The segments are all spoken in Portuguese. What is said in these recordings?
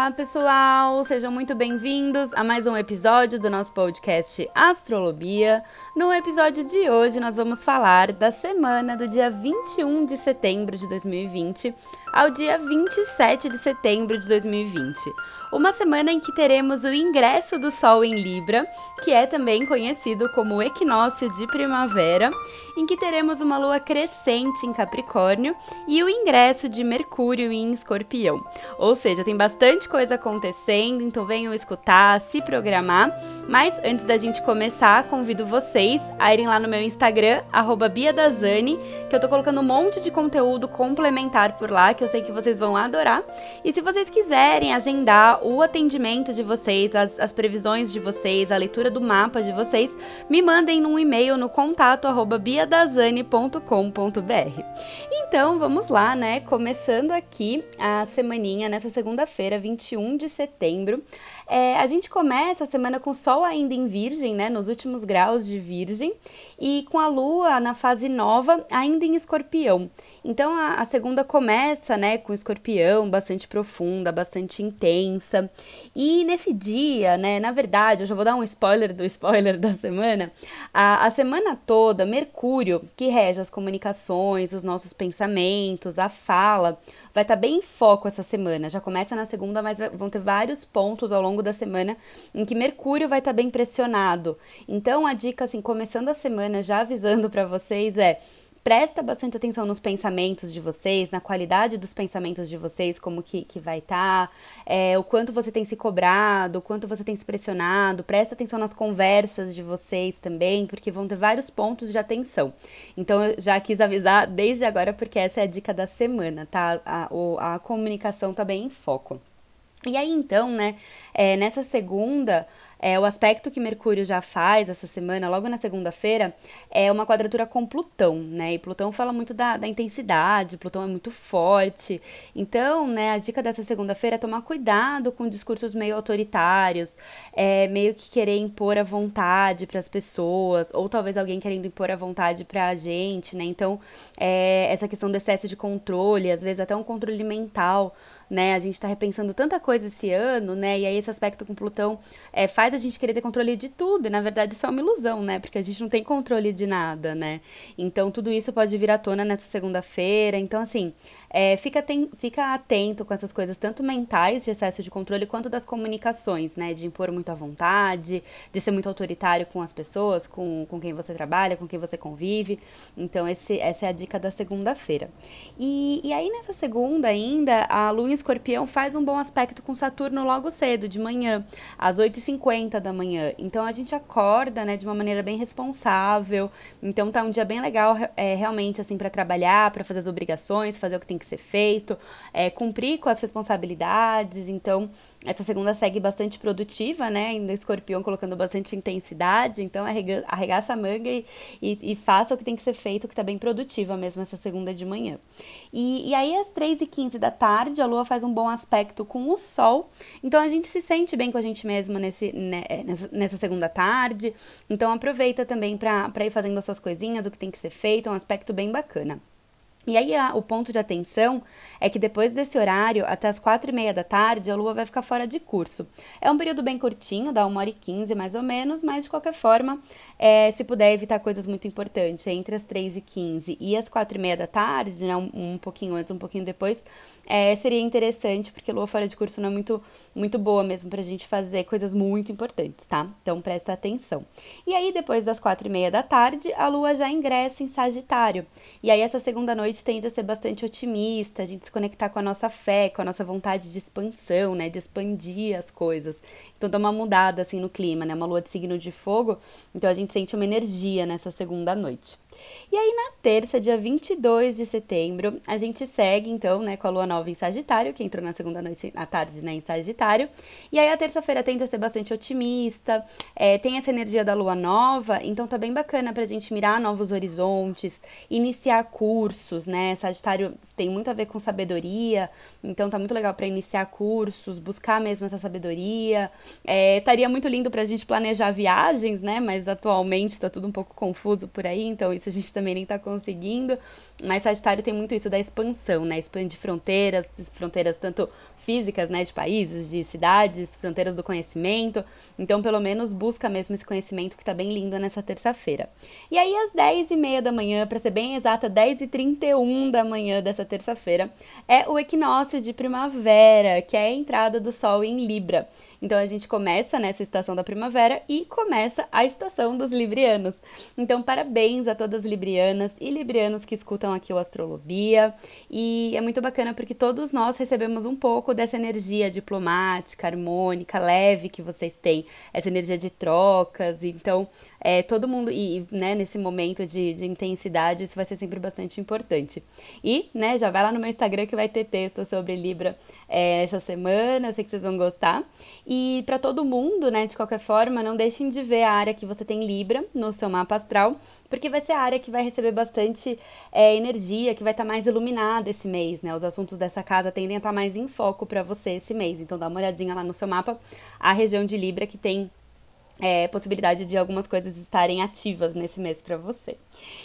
Olá, pessoal! Sejam muito bem-vindos a mais um episódio do nosso podcast Astrolobia. No episódio de hoje, nós vamos falar da semana do dia 21 de setembro de 2020 ao dia 27 de setembro de 2020 uma semana em que teremos o ingresso do Sol em Libra, que é também conhecido como equinócio de primavera, em que teremos uma lua crescente em Capricórnio e o ingresso de Mercúrio em Escorpião. Ou seja, tem bastante coisa acontecendo, então venham escutar, se programar. Mas antes da gente começar, convido vocês a irem lá no meu Instagram, BiaDazani, que eu tô colocando um monte de conteúdo complementar por lá, que eu sei que vocês vão adorar. E se vocês quiserem agendar o atendimento de vocês, as, as previsões de vocês, a leitura do mapa de vocês, me mandem num e-mail no contato arroba biadazane.com.br. Então, vamos lá, né? Começando aqui a semaninha, nessa segunda-feira, 21 de setembro. É, a gente começa a semana com Sol ainda em Virgem, né? Nos últimos graus de Virgem, e com a Lua na fase nova, ainda em Escorpião. Então a, a segunda começa, né, com Escorpião, bastante profunda, bastante intensa e nesse dia, né, na verdade, eu já vou dar um spoiler do spoiler da semana. A, a semana toda, Mercúrio, que rege as comunicações, os nossos pensamentos, a fala, vai estar tá bem em foco essa semana. Já começa na segunda, mas vão ter vários pontos ao longo da semana em que Mercúrio vai estar tá bem pressionado. Então, a dica, assim, começando a semana, já avisando para vocês, é presta bastante atenção nos pensamentos de vocês, na qualidade dos pensamentos de vocês, como que, que vai estar, tá, é, o quanto você tem se cobrado, o quanto você tem se pressionado, presta atenção nas conversas de vocês também, porque vão ter vários pontos de atenção. Então eu já quis avisar desde agora, porque essa é a dica da semana, tá? A, a, a comunicação tá bem em foco. E aí então, né, é, nessa segunda é, o aspecto que Mercúrio já faz essa semana, logo na segunda-feira, é uma quadratura com Plutão, né? E Plutão fala muito da, da intensidade, Plutão é muito forte. Então, né, a dica dessa segunda-feira é tomar cuidado com discursos meio autoritários, é, meio que querer impor a vontade para as pessoas, ou talvez alguém querendo impor a vontade para a gente, né? Então, é, essa questão do excesso de controle, às vezes até um controle mental né? A gente está repensando tanta coisa esse ano, né? E aí esse aspecto com Plutão é, faz a gente querer ter controle de tudo. E na verdade isso é uma ilusão, né? Porque a gente não tem controle de nada, né? Então tudo isso pode vir à tona nessa segunda-feira. Então, assim, é, fica, fica atento com essas coisas, tanto mentais de excesso de controle, quanto das comunicações, né? De impor muito à vontade, de ser muito autoritário com as pessoas, com, com quem você trabalha, com quem você convive. Então, esse, essa é a dica da segunda-feira. E, e aí, nessa segunda ainda, a Lua em Escorpião faz um bom aspecto com Saturno logo cedo, de manhã, às 8h50 da manhã. Então, a gente acorda, né, de uma maneira bem responsável. Então, tá um dia bem legal, é, realmente, assim, para trabalhar, para fazer as obrigações, fazer o que tem que ser feito, é, cumprir com as responsabilidades. Então, essa segunda segue bastante produtiva, né? Ainda escorpião colocando bastante intensidade. Então, arrega, arregaça a manga e, e, e, faça o que tem que ser feito, que tá bem produtiva mesmo essa segunda de manhã. E, e aí, às 3h15 da tarde, a lua faz um bom aspecto com o sol. Então, a gente se sente bem com a gente mesma nesse, né, nessa, nessa segunda tarde. Então, aproveita também para ir fazendo as suas coisinhas, o que tem que ser feito. É um aspecto bem bacana. E aí a, o ponto de atenção é que depois desse horário, até as quatro e meia da tarde, a Lua vai ficar fora de curso. É um período bem curtinho, dá uma hora e quinze mais ou menos, mas de qualquer forma, é, se puder evitar coisas muito importantes entre as três e quinze e as quatro e meia da tarde, né, um, um pouquinho antes, um pouquinho depois, é, seria interessante, porque Lua fora de curso não é muito, muito boa mesmo pra gente fazer coisas muito importantes, tá? Então presta atenção. E aí, depois das quatro e meia da tarde, a Lua já ingressa em Sagitário. E aí, essa segunda noite gente tende a ser bastante otimista, a gente se conectar com a nossa fé, com a nossa vontade de expansão, né, de expandir as coisas. Então dá uma mudada assim no clima, né? Uma lua de signo de fogo, então a gente sente uma energia nessa segunda noite. E aí, na terça, dia 22 de setembro, a gente segue, então, né, com a lua nova em Sagitário, que entrou na segunda noite, à tarde, né, em Sagitário. E aí, a terça-feira tende a ser bastante otimista, é, tem essa energia da lua nova, então tá bem bacana pra gente mirar novos horizontes, iniciar cursos, né? Sagitário tem muito a ver com sabedoria, então tá muito legal para iniciar cursos, buscar mesmo essa sabedoria. É, estaria muito lindo pra gente planejar viagens, né? Mas atualmente tá tudo um pouco confuso por aí, então isso a gente também nem tá conseguindo. Mas Sagitário tem muito isso da expansão, né? Expandir fronteiras, fronteiras tanto físicas, né? De países, de cidades, fronteiras do conhecimento. Então, pelo menos, busca mesmo esse conhecimento que tá bem lindo nessa terça-feira. E aí, às 10 e meia da manhã, para ser bem exata, 10 e 31 da manhã dessa terça-feira, é o equinócio de primavera, que é a entrada do Sol em Libra. Então a gente começa nessa estação da primavera e começa a estação dos librianos. Então parabéns a todas as librianas e librianos que escutam aqui o Astrolobia. E é muito bacana porque todos nós recebemos um pouco dessa energia diplomática, harmônica, leve que vocês têm, essa energia de trocas. Então é, todo mundo, e né, nesse momento de, de intensidade, isso vai ser sempre bastante importante. E, né, já vai lá no meu Instagram que vai ter texto sobre Libra é, essa semana, eu sei que vocês vão gostar. E para todo mundo, né, de qualquer forma, não deixem de ver a área que você tem Libra no seu mapa astral, porque vai ser a área que vai receber bastante é, energia, que vai estar tá mais iluminada esse mês, né? Os assuntos dessa casa tendem a estar tá mais em foco para você esse mês. Então dá uma olhadinha lá no seu mapa, a região de Libra que tem é, possibilidade de algumas coisas estarem ativas nesse mês para você.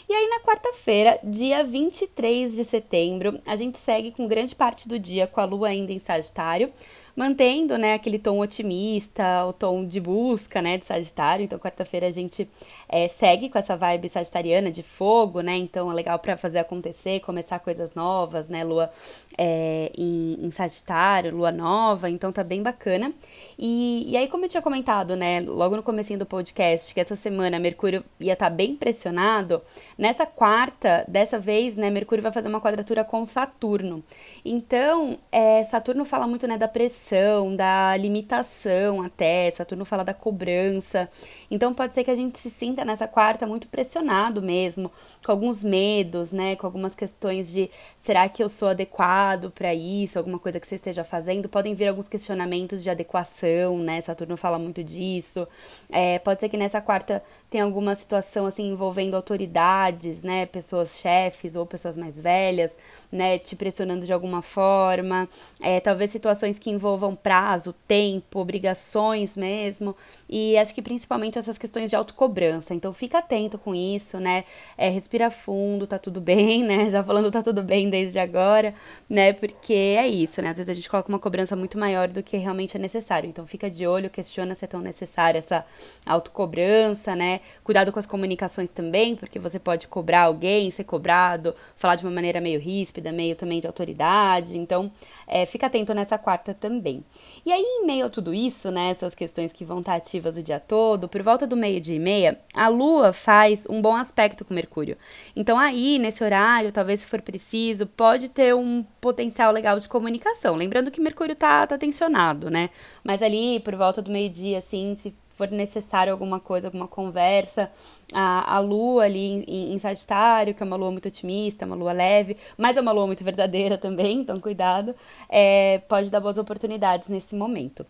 E aí, na quarta-feira, dia 23 de setembro, a gente segue com grande parte do dia com a lua ainda em Sagitário mantendo, né, aquele tom otimista, o tom de busca, né, de Sagitário. Então, quarta-feira a gente é, segue com essa vibe sagitariana de fogo, né? Então, é legal para fazer acontecer, começar coisas novas, né? Lua é, em, em, Sagitário, lua nova, então tá bem bacana. E, e aí, como eu tinha comentado, né, logo no comecinho do podcast, que essa semana Mercúrio ia estar tá bem pressionado, nessa quarta, dessa vez, né, Mercúrio vai fazer uma quadratura com Saturno. Então, é, Saturno fala muito, né, da pressão pressão, da limitação até. Saturno fala da cobrança. Então pode ser que a gente se sinta nessa quarta muito pressionado mesmo, com alguns medos, né? Com algumas questões de será que eu sou adequado para isso? Alguma coisa que você esteja fazendo. Podem vir alguns questionamentos de adequação, né? Saturno fala muito disso. É, pode ser que nessa quarta tenha alguma situação assim envolvendo autoridades, né? Pessoas chefes ou pessoas mais velhas, né? Te pressionando de alguma forma. É, talvez situações que envolvam envolvam prazo, tempo, obrigações mesmo. E acho que principalmente essas questões de autocobrança. Então fica atento com isso, né? É, respira fundo, tá tudo bem, né? Já falando tá tudo bem desde agora, né? Porque é isso, né? Às vezes a gente coloca uma cobrança muito maior do que realmente é necessário. Então fica de olho, questiona se é tão necessária essa autocobrança, né? Cuidado com as comunicações também, porque você pode cobrar alguém, ser cobrado, falar de uma maneira meio ríspida, meio também de autoridade. Então, é, fica atento nessa quarta também. E aí, em meio a tudo isso, né, essas questões que vão estar ativas o dia todo, por volta do meio-dia e meia, a Lua faz um bom aspecto com Mercúrio. Então, aí, nesse horário, talvez se for preciso, pode ter um potencial legal de comunicação. Lembrando que Mercúrio tá, tá tensionado, né? Mas ali, por volta do meio-dia, assim, se for necessário alguma coisa, alguma conversa, a, a lua ali em, em, Sagitário, que é uma lua muito otimista, uma lua leve, mas é uma lua muito verdadeira também, então cuidado, é, pode dar boas oportunidades nesse momento.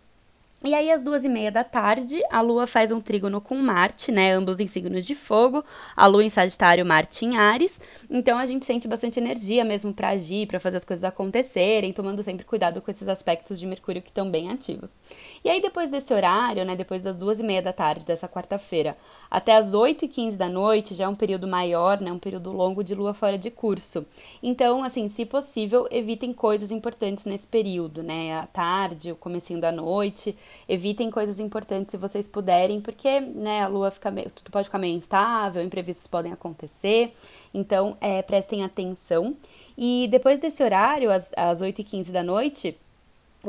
E aí, às duas e meia da tarde, a Lua faz um trígono com Marte, né? Ambos em signos de fogo. A Lua em Sagitário, Marte em Ares. Então, a gente sente bastante energia mesmo para agir, para fazer as coisas acontecerem, tomando sempre cuidado com esses aspectos de Mercúrio que estão bem ativos. E aí, depois desse horário, né? Depois das duas e meia da tarde dessa quarta-feira, até as oito e quinze da noite, já é um período maior, né? Um período longo de Lua fora de curso. Então, assim, se possível, evitem coisas importantes nesse período, né? À tarde, o comecinho da noite evitem coisas importantes se vocês puderem, porque né, a lua fica meio, tudo pode ficar meio instável, imprevistos podem acontecer, então é, prestem atenção. E depois desse horário, às, às 8h15 da noite,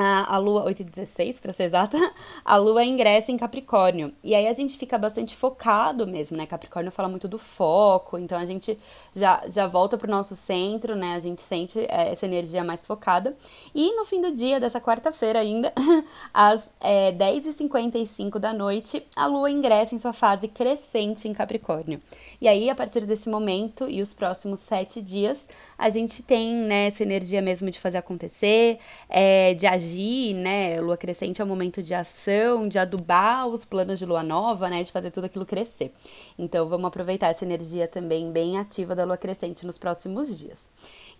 a, lua, 8 e 16 para ser exata, a lua ingressa em Capricórnio. E aí a gente fica bastante focado mesmo, né? Capricórnio fala muito do foco, então a gente já, já volta pro nosso centro, né? A gente sente é, essa energia mais focada. E no fim do dia, dessa quarta-feira ainda, às é, 10h55 da noite, a lua ingressa em sua fase crescente em Capricórnio. E aí, a partir desse momento e os próximos sete dias, a gente tem né, essa energia mesmo de fazer acontecer, é, de agir agir, né? Lua crescente é um momento de ação, de adubar os planos de lua nova, né? De fazer tudo aquilo crescer. Então vamos aproveitar essa energia também bem ativa da lua crescente nos próximos dias.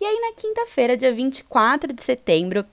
E aí na quinta-feira, dia 24 de setembro,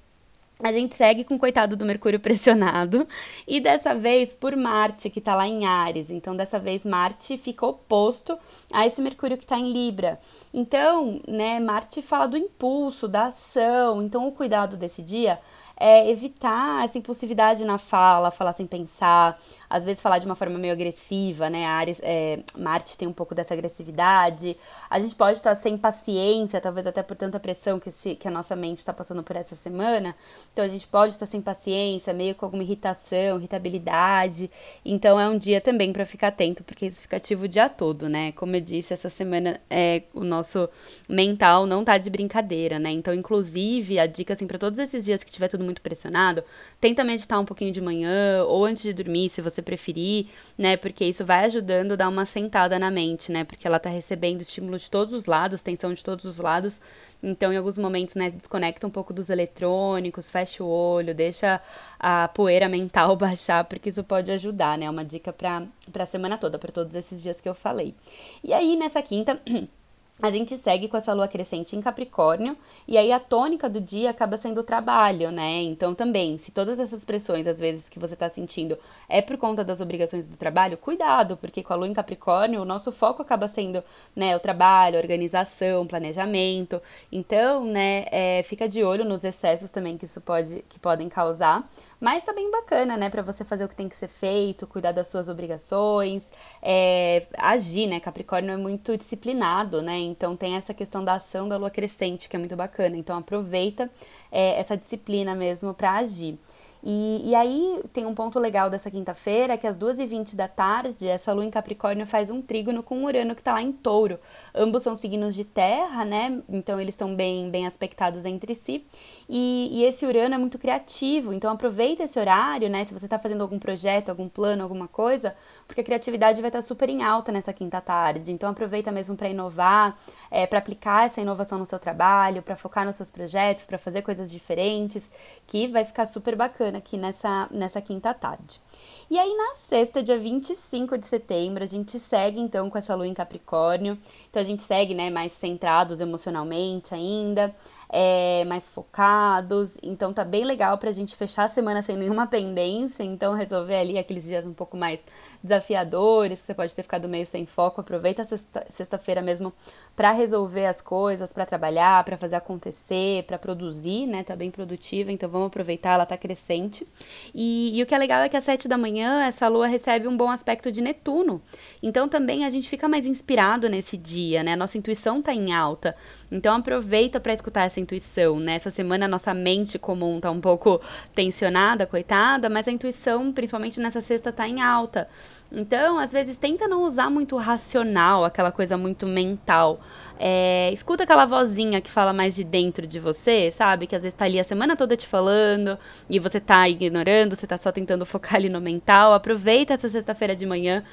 a gente segue com o coitado do Mercúrio pressionado e dessa vez por Marte, que está lá em Ares. Então, dessa vez, Marte fica oposto a esse Mercúrio que está em Libra. Então, né, Marte fala do impulso, da ação. Então, o cuidado desse dia é evitar essa impulsividade na fala, falar sem pensar, às vezes falar de uma forma meio agressiva, né? Ares, é, Marte tem um pouco dessa agressividade. A gente pode estar sem paciência, talvez até por tanta pressão que, se, que a nossa mente está passando por essa semana. Então a gente pode estar sem paciência, meio com alguma irritação, irritabilidade. Então é um dia também para ficar atento, porque isso fica ativo o dia todo, né? Como eu disse, essa semana é o nosso mental não tá de brincadeira, né? Então, inclusive, a dica assim para todos esses dias que tiver tudo muito pressionado, tenta meditar um pouquinho de manhã ou antes de dormir, se você preferir, né? Porque isso vai ajudando a dar uma sentada na mente, né? Porque ela tá recebendo estímulo de todos os lados, tensão de todos os lados. Então, em alguns momentos, né, desconecta um pouco dos eletrônicos, fecha o olho, deixa a poeira mental baixar, porque isso pode ajudar, né? É uma dica para a semana toda, para todos esses dias que eu falei. E aí, nessa quinta. a gente segue com essa lua crescente em Capricórnio, e aí a tônica do dia acaba sendo o trabalho, né? Então também, se todas essas pressões, às vezes, que você está sentindo é por conta das obrigações do trabalho, cuidado, porque com a lua em Capricórnio, o nosso foco acaba sendo, né, o trabalho, organização, planejamento. Então, né, é, fica de olho nos excessos também que isso pode, que podem causar. Mas tá bem bacana, né, para você fazer o que tem que ser feito, cuidar das suas obrigações, é, agir, né? Capricórnio é muito disciplinado, né? Então tem essa questão da ação da lua crescente, que é muito bacana. Então aproveita é, essa disciplina mesmo para agir. E, e aí tem um ponto legal dessa quinta-feira, que às 2h20 da tarde, essa lua em Capricórnio faz um trígono com Urano que está lá em touro. Ambos são signos de terra, né? Então eles estão bem, bem aspectados entre si. E, e, esse Urano é muito criativo, então aproveita esse horário, né? Se você está fazendo algum projeto, algum plano, alguma coisa, porque a criatividade vai estar super em alta nessa quinta tarde. Então aproveita mesmo para inovar, é, para aplicar essa inovação no seu trabalho, para focar nos seus projetos, para fazer coisas diferentes, que vai ficar super bacana aqui nessa, nessa quinta tarde. E aí, na sexta, dia 25 de setembro, a gente segue então com essa lua em Capricórnio. Então, a gente segue, né, mais centrados emocionalmente ainda é, mais focados. Então tá bem legal pra gente fechar a semana sem nenhuma pendência. Então resolver ali aqueles dias um pouco mais desafiadores, que você pode ter ficado meio sem foco. Aproveita a sexta-feira mesmo para resolver as coisas, para trabalhar, para fazer acontecer, para produzir, né? Tá bem produtiva, então vamos aproveitar, ela tá crescente. E, e o que é legal é que às sete da manhã essa lua recebe um bom aspecto de Netuno. Então também a gente fica mais inspirado nesse dia, né? Nossa intuição tá em alta. Então aproveita para escutar essa intuição, né? Essa semana a nossa mente comum tá um pouco tensionada, coitada, mas a intuição, principalmente nessa sexta, tá em alta. Então, às vezes, tenta não usar muito racional, aquela coisa muito mental. É, escuta aquela vozinha que fala mais de dentro de você, sabe? Que às vezes tá ali a semana toda te falando e você tá ignorando, você tá só tentando focar ali no mental. Aproveita essa sexta-feira de manhã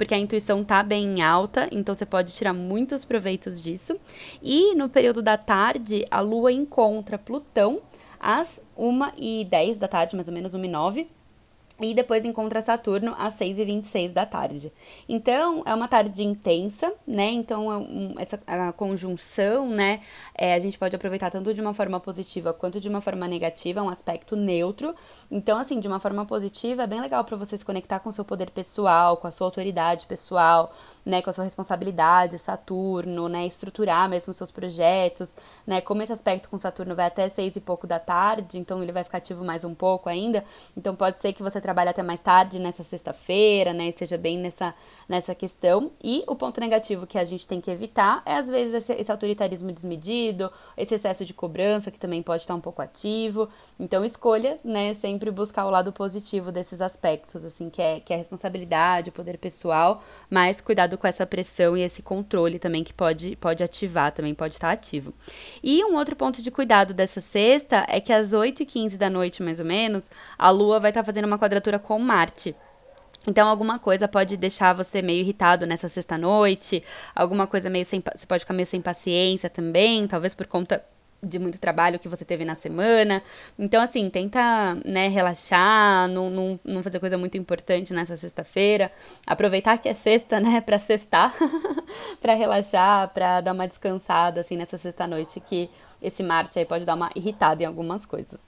porque a intuição tá bem em alta, então você pode tirar muitos proveitos disso. E no período da tarde, a Lua encontra Plutão às 1h10 da tarde, mais ou menos 1h09 e depois encontra Saturno às 6h26 da tarde. Então, é uma tarde intensa, né? Então, é um, essa a conjunção, né? É, a gente pode aproveitar tanto de uma forma positiva quanto de uma forma negativa, um aspecto neutro. Então, assim, de uma forma positiva, é bem legal para você se conectar com seu poder pessoal, com a sua autoridade pessoal, né, com a sua responsabilidade, Saturno, né, estruturar mesmo seus projetos, né, como esse aspecto com Saturno vai até seis e pouco da tarde, então ele vai ficar ativo mais um pouco ainda, então pode ser que você trabalhe até mais tarde nessa sexta-feira, né, esteja bem nessa, nessa questão, e o ponto negativo que a gente tem que evitar é às vezes esse, esse autoritarismo desmedido, esse excesso de cobrança que também pode estar um pouco ativo, então escolha, né, sempre buscar o lado positivo desses aspectos, assim, que é, que é a responsabilidade, o poder pessoal, mas cuidado cuidado com essa pressão e esse controle também que pode, pode ativar, também pode estar ativo. E um outro ponto de cuidado dessa sexta é que às 8h15 da noite, mais ou menos, a Lua vai estar fazendo uma quadratura com Marte. Então, alguma coisa pode deixar você meio irritado nessa sexta-noite, alguma coisa meio sem. Você pode ficar meio sem paciência também, talvez por conta de muito trabalho que você teve na semana. Então, assim, tenta, né, relaxar, não, não, não fazer coisa muito importante nessa sexta-feira. Aproveitar que é sexta, né, pra sextar, pra relaxar, pra dar uma descansada, assim, nessa sexta-noite que esse Marte aí pode dar uma irritada em algumas coisas.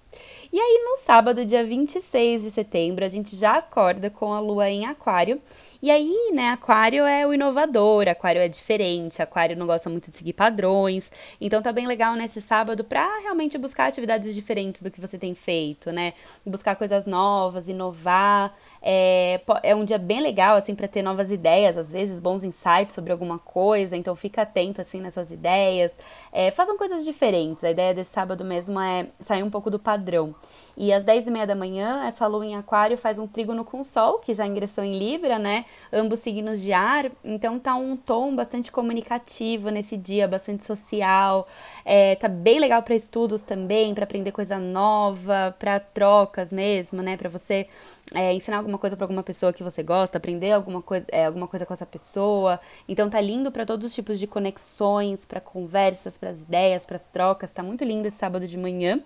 E aí, no sábado, dia 26 de setembro, a gente já acorda com a lua em Aquário. E aí, né, Aquário é o inovador, Aquário é diferente, Aquário não gosta muito de seguir padrões. Então tá bem legal nesse sábado pra realmente buscar atividades diferentes do que você tem feito, né? Buscar coisas novas, inovar. É, é um dia bem legal, assim, para ter novas ideias, às vezes, bons insights sobre alguma coisa, então fica atento, assim, nessas ideias. É, façam coisas diferentes, a ideia desse sábado mesmo é sair um pouco do padrão. E às 10 e meia da manhã, essa lua em aquário faz um trígono com sol, que já ingressou em Libra, né? Ambos signos de ar, então tá um tom bastante comunicativo nesse dia, bastante social. É, tá bem legal para estudos também, para aprender coisa nova, para trocas mesmo, né? Para você é, ensinar alguma coisa para alguma pessoa que você gosta, aprender alguma, coisa, é, alguma coisa com essa pessoa. Então tá lindo para todos os tipos de conexões, para conversas, para as ideias, para as trocas. Tá muito lindo esse sábado de manhã.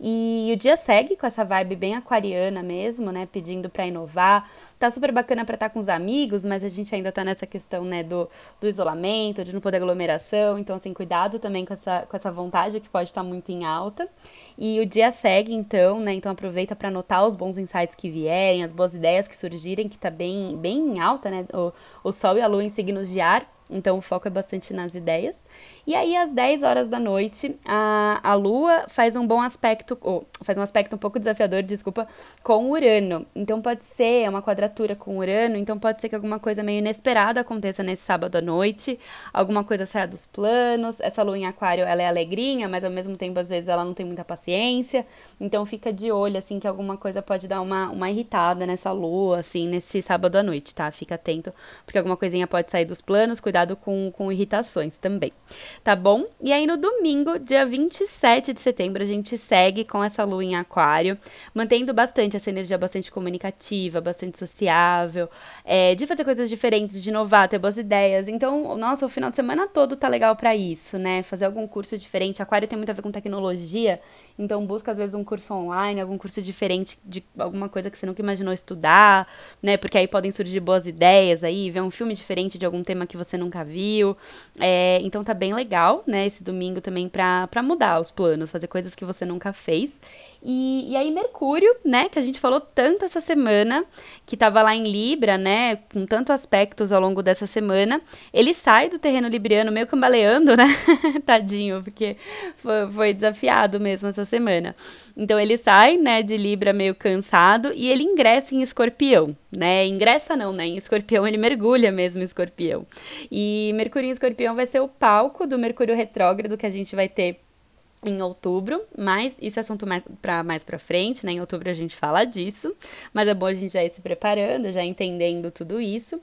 E o dia segue com essa vibe bem aquariana mesmo, né? Pedindo para inovar. Tá super bacana para estar tá com os amigos, mas a gente ainda tá nessa questão, né, do, do isolamento, de não poder aglomeração. Então, assim, cuidado também com essa, com essa vontade que pode estar tá muito em alta. E o dia segue, então, né? Então aproveita para anotar os bons insights que vierem, as boas ideias que surgirem, que tá bem, bem em alta, né? O, o Sol e a Lua em signos de ar. Então o foco é bastante nas ideias. E aí, às 10 horas da noite, a, a Lua faz um bom aspecto, ou faz um aspecto um pouco desafiador, desculpa, com Urano. Então pode ser, é uma quadratura com Urano, então pode ser que alguma coisa meio inesperada aconteça nesse sábado à noite, alguma coisa saia dos planos. Essa Lua em Aquário, ela é alegrinha, mas ao mesmo tempo, às vezes, ela não tem muita paciência. Então fica de olho, assim, que alguma coisa pode dar uma, uma irritada nessa Lua, assim, nesse sábado à noite, tá? Fica atento, porque alguma coisinha pode sair dos planos, cuidado com, com irritações também tá bom? E aí no domingo, dia 27 de setembro, a gente segue com essa lua em aquário, mantendo bastante essa energia bastante comunicativa, bastante sociável, é, de fazer coisas diferentes, de inovar, ter boas ideias. Então, nossa, o final de semana todo tá legal para isso, né? Fazer algum curso diferente. Aquário tem muito a ver com tecnologia, então busca às vezes um curso online, algum curso diferente de alguma coisa que você nunca imaginou estudar, né? Porque aí podem surgir boas ideias aí, ver um filme diferente de algum tema que você nunca viu. É, então tá bem legal, né? Esse domingo também pra mudar os planos, fazer coisas que você nunca fez. E, e aí Mercúrio, né? Que a gente falou tanto essa semana, que tava lá em Libra, né? Com tantos aspectos ao longo dessa semana. Ele sai do terreno libriano meio cambaleando, né? Tadinho, porque foi, foi desafiado mesmo essa semana. Então ele sai, né, de Libra meio cansado e ele ingressa em Escorpião, né? Ingressa não, né? Em Escorpião ele mergulha mesmo em Escorpião. E Mercúrio em Escorpião vai ser o palco do Mercúrio retrógrado que a gente vai ter em outubro, mas isso é assunto mais para mais para frente, né? Em outubro a gente fala disso, mas é bom a gente já ir se preparando, já entendendo tudo isso.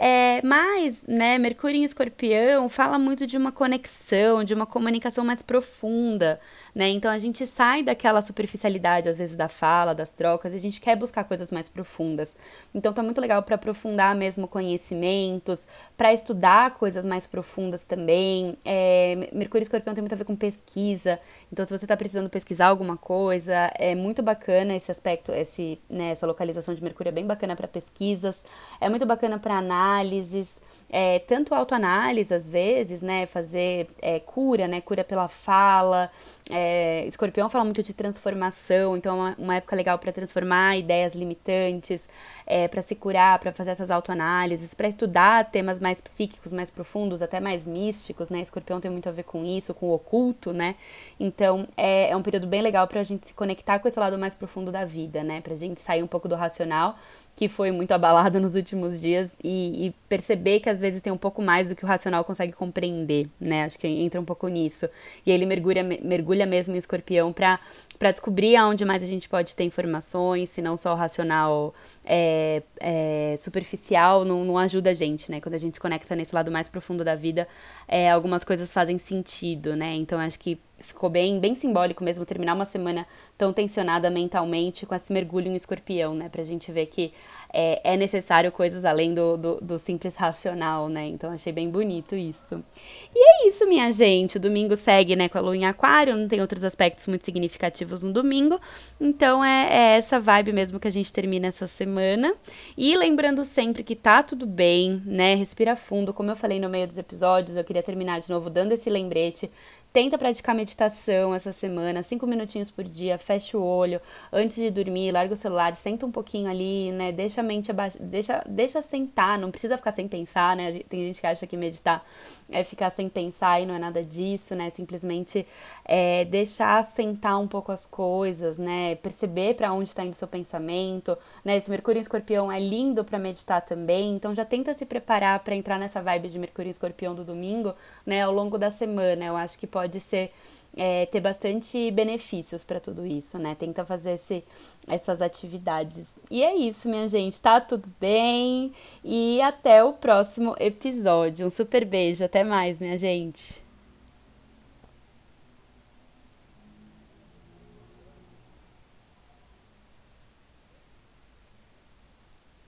É, mas, né, Mercúrio em Escorpião fala muito de uma conexão, de uma comunicação mais profunda, né? Então a gente sai daquela superficialidade, às vezes, da fala, das trocas, e a gente quer buscar coisas mais profundas. Então tá muito legal para aprofundar mesmo conhecimentos, para estudar coisas mais profundas também. É, Mercúrio e Escorpião tem muito a ver com pesquisa, então se você está precisando pesquisar alguma coisa, é muito bacana esse aspecto, esse, né, essa localização de Mercúrio é bem bacana para pesquisas, é muito bacana para análise análises, é, tanto autoanálise às vezes, né, fazer é, cura, né, cura pela fala. É, escorpião fala muito de transformação, então é uma, uma época legal para transformar ideias limitantes, é, para se curar, para fazer essas autoanálises, para estudar temas mais psíquicos, mais profundos, até mais místicos, né? Escorpião tem muito a ver com isso, com o oculto, né? Então é, é um período bem legal para a gente se conectar com esse lado mais profundo da vida, né? Para a gente sair um pouco do racional que foi muito abalado nos últimos dias e, e, perceber que às vezes tem um pouco mais do que o racional consegue compreender, né? Acho que entra um pouco nisso. E ele mergulha, mergulha mesmo em escorpião para descobrir aonde mais a gente pode ter informações, se não só o racional é, é, superficial não, não ajuda a gente, né? Quando a gente se conecta nesse lado mais profundo da vida, é, algumas coisas fazem sentido, né? Então acho que ficou bem, bem simbólico mesmo terminar uma semana tão tensionada mentalmente com esse mergulho em escorpião, né? Pra gente ver que é, é necessário coisas além do, do, do, simples racional, né? Então achei bem bonito isso. E é isso, minha gente. O domingo segue, né, com a lua em aquário, não tem outros aspectos muito significativos no domingo. Então é, é essa vibe mesmo que a gente termina essa semana. E lembrando sempre que tá tudo bem, né? Respira fundo. Como eu falei no meio dos episódios, eu queria terminar de novo dando esse lembrete Tenta praticar meditação essa semana, cinco minutinhos por dia, fecha o olho antes de dormir, larga o celular, senta um pouquinho ali, né? Deixa a mente abaixo, deixa, deixa sentar, não precisa ficar sem pensar, né? Tem gente que acha que meditar é ficar sem pensar e não é nada disso, né? Simplesmente é, deixar sentar um pouco as coisas, né? Perceber para onde está indo o seu pensamento, né? Esse Mercúrio em Escorpião é lindo para meditar também, então já tenta se preparar para entrar nessa vibe de Mercúrio em Escorpião do domingo, né? Ao longo da semana, eu acho que pode ser é, ter bastante benefícios para tudo isso, né? Tenta fazer esse, essas atividades. E é isso, minha gente. Tá tudo bem? E até o próximo episódio. Um super beijo. Até mais, minha gente.